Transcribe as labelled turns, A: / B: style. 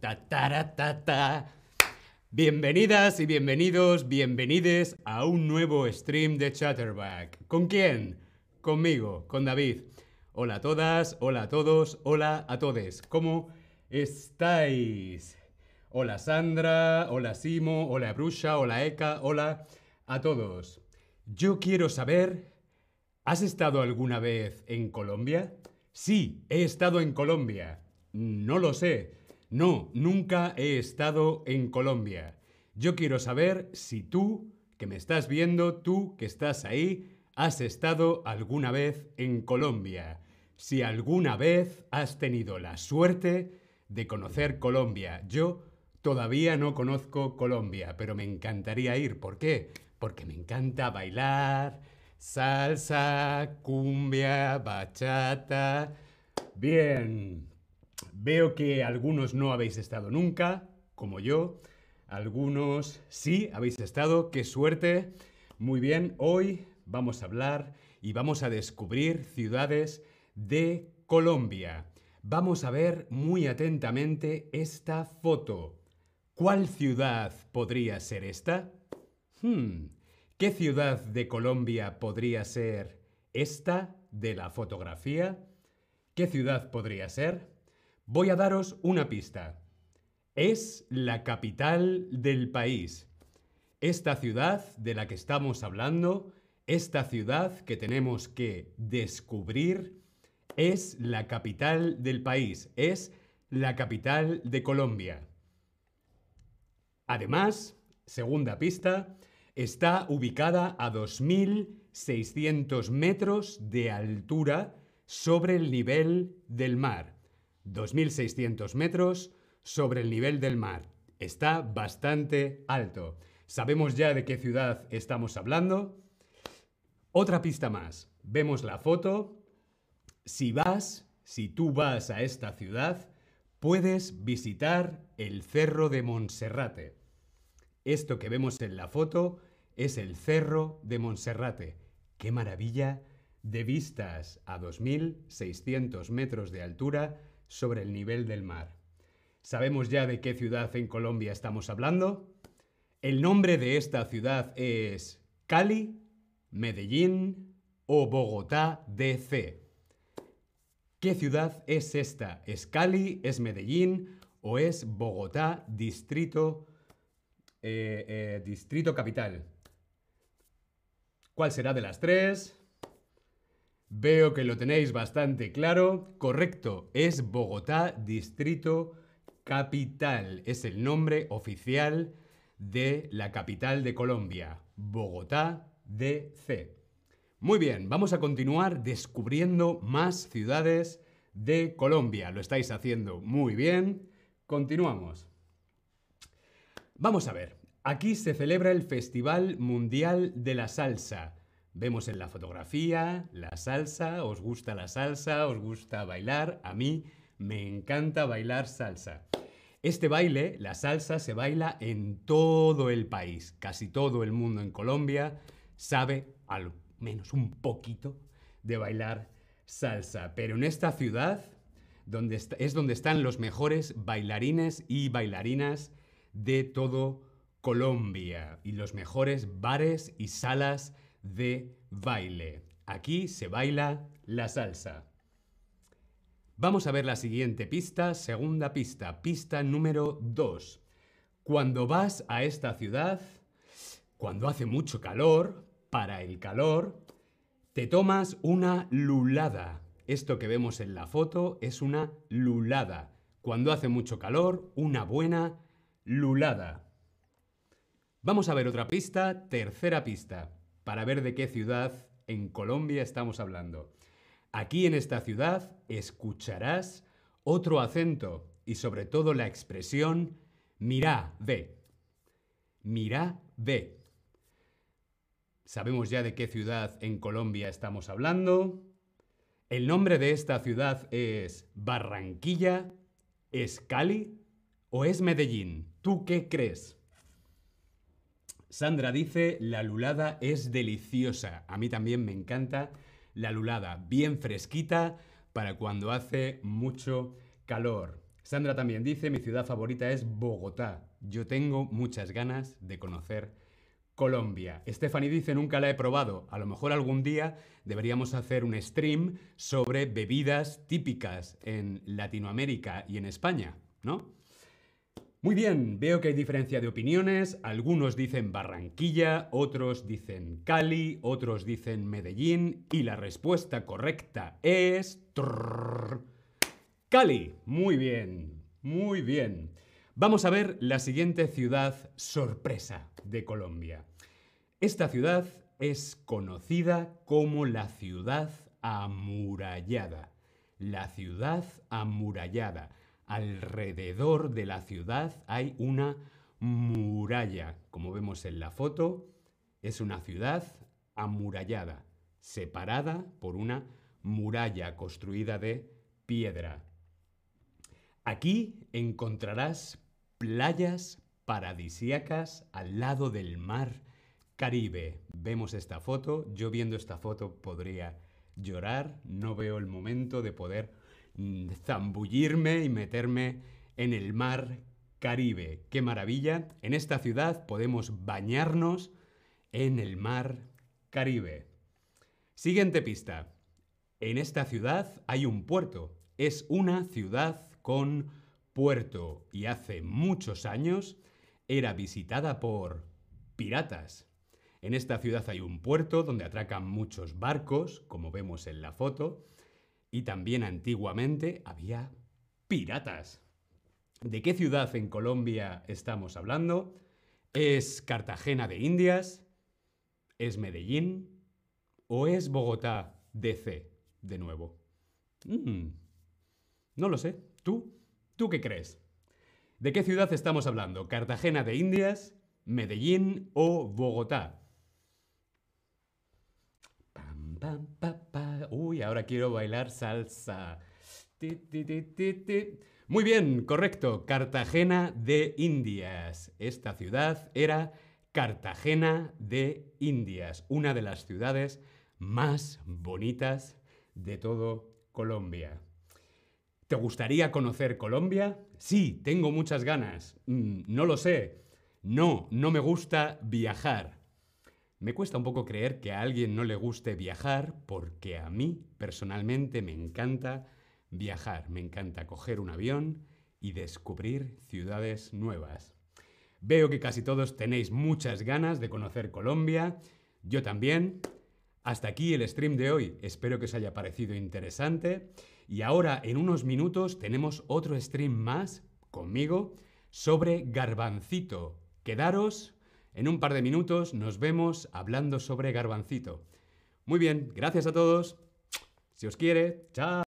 A: Ta, Bienvenidas y bienvenidos, bienvenides a un nuevo stream de Chatterback. ¿Con quién? Conmigo, con David. Hola a todas, hola a todos, hola a todes. ¿Cómo estáis? Hola Sandra, hola Simo, hola Brusha, hola Eka, hola a todos. Yo quiero saber, ¿has estado alguna vez en Colombia? Sí, he estado en Colombia. No lo sé. No, nunca he estado en Colombia. Yo quiero saber si tú, que me estás viendo, tú que estás ahí, has estado alguna vez en Colombia. Si alguna vez has tenido la suerte de conocer Colombia. Yo todavía no conozco Colombia, pero me encantaría ir. ¿Por qué? Porque me encanta bailar, salsa, cumbia, bachata. Bien, veo que algunos no habéis estado nunca, como yo. Algunos sí habéis estado, qué suerte. Muy bien, hoy vamos a hablar y vamos a descubrir ciudades de Colombia. Vamos a ver muy atentamente esta foto. ¿Cuál ciudad podría ser esta? Hmm, ¿Qué ciudad de Colombia podría ser esta de la fotografía? ¿Qué ciudad podría ser? Voy a daros una pista. Es la capital del país. Esta ciudad de la que estamos hablando, esta ciudad que tenemos que descubrir, es la capital del país, es la capital de Colombia. Además, segunda pista, está ubicada a 2.600 metros de altura sobre el nivel del mar. 2.600 metros sobre el nivel del mar. Está bastante alto. ¿Sabemos ya de qué ciudad estamos hablando? Otra pista más. Vemos la foto. Si vas, si tú vas a esta ciudad, puedes visitar el Cerro de Monserrate. Esto que vemos en la foto es el Cerro de Monserrate. ¡Qué maravilla! De vistas a 2.600 metros de altura sobre el nivel del mar. ¿Sabemos ya de qué ciudad en Colombia estamos hablando? El nombre de esta ciudad es Cali, Medellín o Bogotá DC. ¿Qué ciudad es esta? ¿Es Cali, es Medellín o es Bogotá, distrito, eh, eh, distrito capital? ¿Cuál será de las tres? Veo que lo tenéis bastante claro. Correcto, es Bogotá Distrito Capital. Es el nombre oficial de la capital de Colombia, Bogotá DC. Muy bien, vamos a continuar descubriendo más ciudades de Colombia. Lo estáis haciendo muy bien. Continuamos. Vamos a ver, aquí se celebra el Festival Mundial de la Salsa Vemos en la fotografía la salsa, os gusta la salsa, os gusta bailar, a mí me encanta bailar salsa. Este baile, la salsa, se baila en todo el país. Casi todo el mundo en Colombia sabe al menos un poquito de bailar salsa. Pero en esta ciudad donde es donde están los mejores bailarines y bailarinas de todo Colombia y los mejores bares y salas de baile. Aquí se baila la salsa. Vamos a ver la siguiente pista, segunda pista, pista número 2. Cuando vas a esta ciudad, cuando hace mucho calor, para el calor, te tomas una lulada. Esto que vemos en la foto es una lulada. Cuando hace mucho calor, una buena lulada. Vamos a ver otra pista, tercera pista para ver de qué ciudad en Colombia estamos hablando. Aquí en esta ciudad escucharás otro acento y sobre todo la expresión mira, ve. Mira, ve. Sabemos ya de qué ciudad en Colombia estamos hablando. El nombre de esta ciudad es Barranquilla, es Cali o es Medellín. ¿Tú qué crees? Sandra dice, la lulada es deliciosa. A mí también me encanta la lulada, bien fresquita para cuando hace mucho calor. Sandra también dice, mi ciudad favorita es Bogotá. Yo tengo muchas ganas de conocer Colombia. Stephanie dice, nunca la he probado. A lo mejor algún día deberíamos hacer un stream sobre bebidas típicas en Latinoamérica y en España, ¿no? Muy bien, veo que hay diferencia de opiniones. Algunos dicen Barranquilla, otros dicen Cali, otros dicen Medellín y la respuesta correcta es... Cali. Muy bien, muy bien. Vamos a ver la siguiente ciudad sorpresa de Colombia. Esta ciudad es conocida como la ciudad amurallada. La ciudad amurallada. Alrededor de la ciudad hay una muralla. Como vemos en la foto, es una ciudad amurallada, separada por una muralla construida de piedra. Aquí encontrarás playas paradisíacas al lado del mar Caribe. Vemos esta foto, yo viendo esta foto podría llorar, no veo el momento de poder zambullirme y meterme en el mar Caribe. ¡Qué maravilla! En esta ciudad podemos bañarnos en el mar Caribe. Siguiente pista. En esta ciudad hay un puerto. Es una ciudad con puerto y hace muchos años era visitada por piratas. En esta ciudad hay un puerto donde atracan muchos barcos, como vemos en la foto, y también antiguamente había piratas. ¿De qué ciudad en Colombia estamos hablando? ¿Es Cartagena de Indias? ¿Es Medellín? ¿O es Bogotá DC de nuevo? Mm, no lo sé. ¿Tú? ¿Tú qué crees? ¿De qué ciudad estamos hablando? ¿Cartagena de Indias, Medellín o Bogotá? Uy, ahora quiero bailar salsa. Muy bien, correcto. Cartagena de Indias. Esta ciudad era Cartagena de Indias, una de las ciudades más bonitas de todo Colombia. ¿Te gustaría conocer Colombia? Sí, tengo muchas ganas. Mm, no lo sé. No, no me gusta viajar. Me cuesta un poco creer que a alguien no le guste viajar porque a mí personalmente me encanta viajar. Me encanta coger un avión y descubrir ciudades nuevas. Veo que casi todos tenéis muchas ganas de conocer Colombia. Yo también. Hasta aquí el stream de hoy. Espero que os haya parecido interesante. Y ahora, en unos minutos, tenemos otro stream más conmigo sobre garbancito. Quedaros, en un par de minutos nos vemos hablando sobre garbancito. Muy bien, gracias a todos. Si os quiere, chao.